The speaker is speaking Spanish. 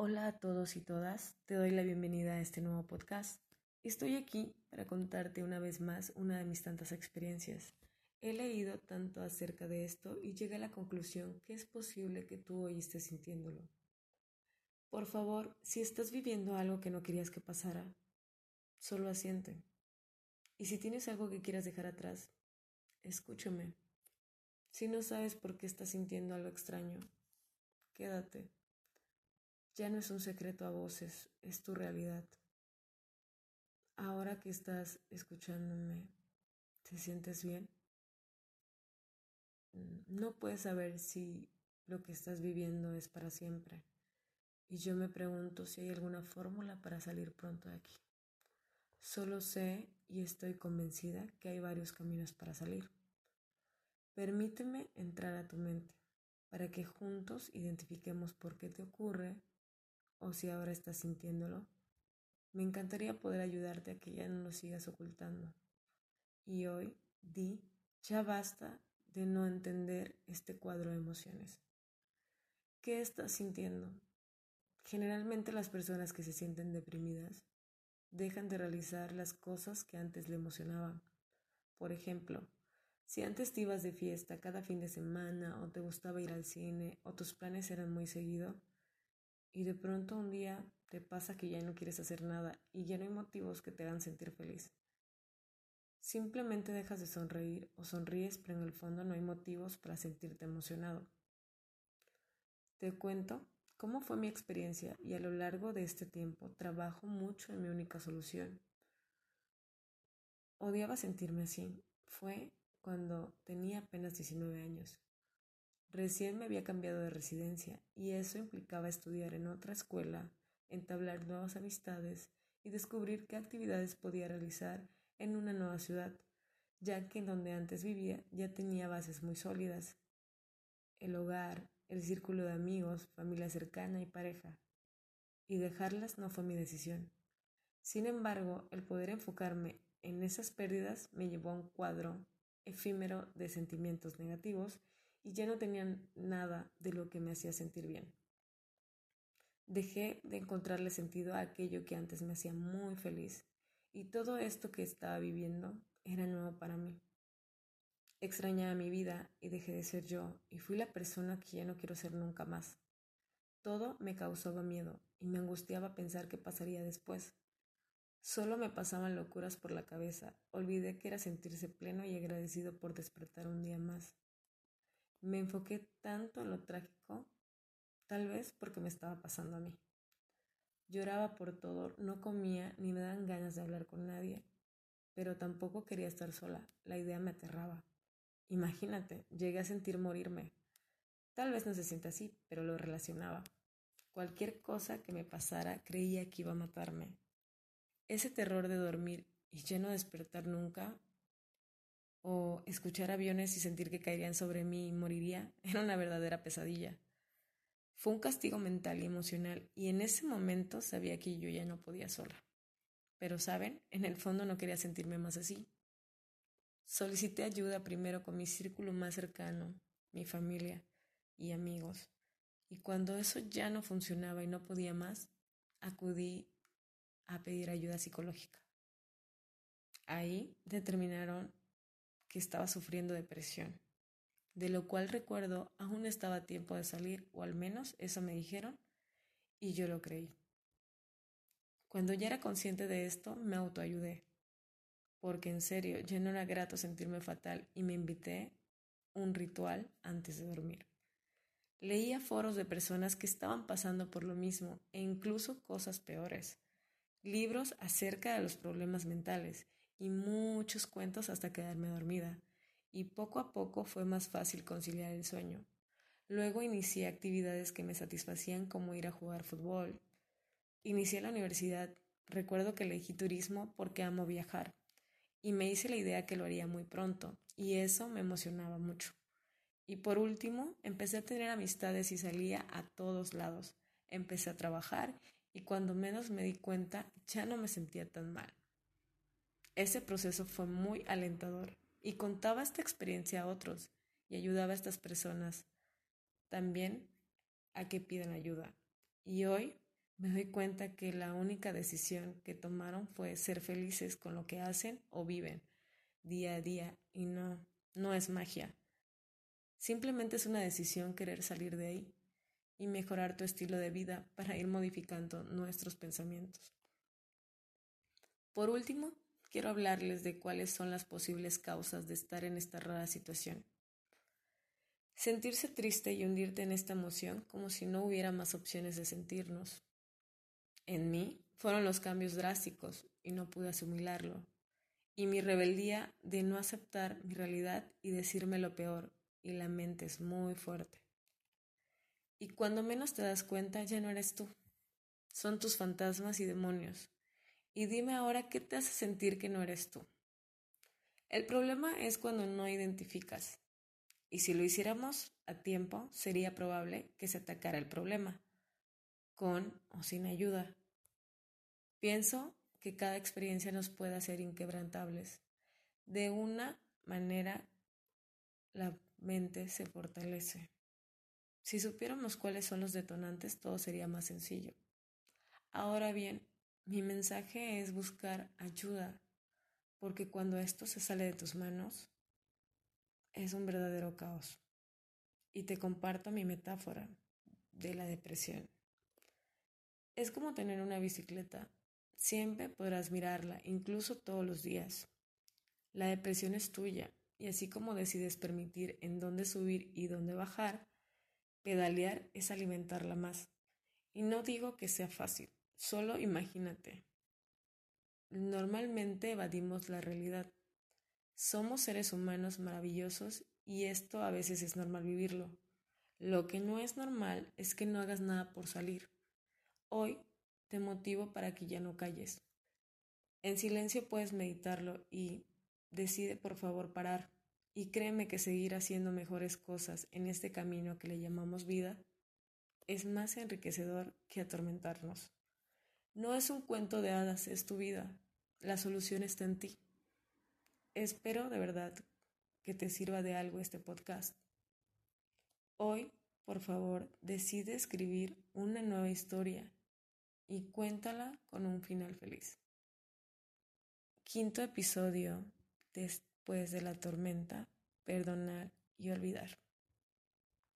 Hola a todos y todas, te doy la bienvenida a este nuevo podcast. Estoy aquí para contarte una vez más una de mis tantas experiencias. He leído tanto acerca de esto y llegué a la conclusión que es posible que tú hoy estés sintiéndolo. Por favor, si estás viviendo algo que no querías que pasara, solo asiente. Y si tienes algo que quieras dejar atrás, escúchame. Si no sabes por qué estás sintiendo algo extraño, quédate. Ya no es un secreto a voces, es tu realidad. Ahora que estás escuchándome, ¿te sientes bien? Mm, no puedes saber si lo que estás viviendo es para siempre. Y yo me pregunto si hay alguna fórmula para salir pronto de aquí. Solo sé y estoy convencida que hay varios caminos para salir. Permíteme entrar a tu mente para que juntos identifiquemos por qué te ocurre o si ahora estás sintiéndolo, me encantaría poder ayudarte a que ya no lo sigas ocultando. Y hoy di, ya basta de no entender este cuadro de emociones. ¿Qué estás sintiendo? Generalmente las personas que se sienten deprimidas dejan de realizar las cosas que antes le emocionaban. Por ejemplo, si antes te ibas de fiesta cada fin de semana o te gustaba ir al cine o tus planes eran muy seguidos, y de pronto un día te pasa que ya no quieres hacer nada y ya no hay motivos que te hagan sentir feliz. Simplemente dejas de sonreír o sonríes, pero en el fondo no hay motivos para sentirte emocionado. Te cuento cómo fue mi experiencia y a lo largo de este tiempo trabajo mucho en mi única solución. Odiaba sentirme así. Fue cuando tenía apenas 19 años. Recién me había cambiado de residencia y eso implicaba estudiar en otra escuela, entablar nuevas amistades y descubrir qué actividades podía realizar en una nueva ciudad, ya que en donde antes vivía ya tenía bases muy sólidas. El hogar, el círculo de amigos, familia cercana y pareja. Y dejarlas no fue mi decisión. Sin embargo, el poder enfocarme en esas pérdidas me llevó a un cuadro efímero de sentimientos negativos y ya no tenían nada de lo que me hacía sentir bien. Dejé de encontrarle sentido a aquello que antes me hacía muy feliz y todo esto que estaba viviendo era nuevo para mí. Extrañaba mi vida y dejé de ser yo y fui la persona que ya no quiero ser nunca más. Todo me causaba miedo y me angustiaba pensar qué pasaría después. Solo me pasaban locuras por la cabeza, olvidé que era sentirse pleno y agradecido por despertar un día más. Me enfoqué tanto en lo trágico, tal vez porque me estaba pasando a mí. Lloraba por todo, no comía ni me dan ganas de hablar con nadie, pero tampoco quería estar sola, la idea me aterraba. Imagínate, llegué a sentir morirme. Tal vez no se siente así, pero lo relacionaba. Cualquier cosa que me pasara creía que iba a matarme. Ese terror de dormir y ya no despertar nunca o escuchar aviones y sentir que caerían sobre mí y moriría era una verdadera pesadilla. Fue un castigo mental y emocional y en ese momento sabía que yo ya no podía sola. Pero, ¿saben? En el fondo no quería sentirme más así. Solicité ayuda primero con mi círculo más cercano, mi familia y amigos. Y cuando eso ya no funcionaba y no podía más, acudí a pedir ayuda psicológica. Ahí determinaron que estaba sufriendo depresión, de lo cual recuerdo aún estaba a tiempo de salir, o al menos eso me dijeron, y yo lo creí. Cuando ya era consciente de esto, me autoayudé, porque en serio ya no era grato sentirme fatal y me invité un ritual antes de dormir. Leía foros de personas que estaban pasando por lo mismo e incluso cosas peores, libros acerca de los problemas mentales y muchos cuentos hasta quedarme dormida, y poco a poco fue más fácil conciliar el sueño. Luego inicié actividades que me satisfacían como ir a jugar fútbol. Inicié la universidad, recuerdo que elegí turismo porque amo viajar, y me hice la idea que lo haría muy pronto, y eso me emocionaba mucho. Y por último, empecé a tener amistades y salía a todos lados. Empecé a trabajar y cuando menos me di cuenta ya no me sentía tan mal. Ese proceso fue muy alentador y contaba esta experiencia a otros y ayudaba a estas personas también a que pidan ayuda. Y hoy me doy cuenta que la única decisión que tomaron fue ser felices con lo que hacen o viven día a día y no, no es magia. Simplemente es una decisión querer salir de ahí y mejorar tu estilo de vida para ir modificando nuestros pensamientos. Por último, quiero hablarles de cuáles son las posibles causas de estar en esta rara situación. Sentirse triste y hundirte en esta emoción como si no hubiera más opciones de sentirnos. En mí fueron los cambios drásticos y no pude asimilarlo. Y mi rebeldía de no aceptar mi realidad y decirme lo peor, y la mente es muy fuerte. Y cuando menos te das cuenta ya no eres tú. Son tus fantasmas y demonios. Y dime ahora qué te hace sentir que no eres tú. El problema es cuando no identificas. Y si lo hiciéramos a tiempo, sería probable que se atacara el problema, con o sin ayuda. Pienso que cada experiencia nos puede hacer inquebrantables. De una manera, la mente se fortalece. Si supiéramos cuáles son los detonantes, todo sería más sencillo. Ahora bien, mi mensaje es buscar ayuda, porque cuando esto se sale de tus manos, es un verdadero caos. Y te comparto mi metáfora de la depresión. Es como tener una bicicleta Siempre podrás mirarla, incluso todos los días. La depresión es tuya, y así como decides permitir en dónde subir y dónde bajar, pedalear es alimentarla más. Y no digo que sea fácil, solo imagínate. Normalmente evadimos la realidad. Somos seres humanos maravillosos y esto a veces es normal vivirlo. Lo que no es normal es que no hagas nada por salir. Hoy te motivo para que ya no calles. En silencio puedes meditarlo y decide por favor parar y créeme que seguir haciendo mejores cosas en este camino que le llamamos vida es más enriquecedor que atormentarnos. No es un cuento de hadas, es tu vida. La solución está en ti. Espero de verdad que te sirva de algo este podcast. Hoy, por favor, decide escribir una nueva historia y cuéntala con un final feliz. Quinto episodio después de la tormenta, perdonar y olvidar.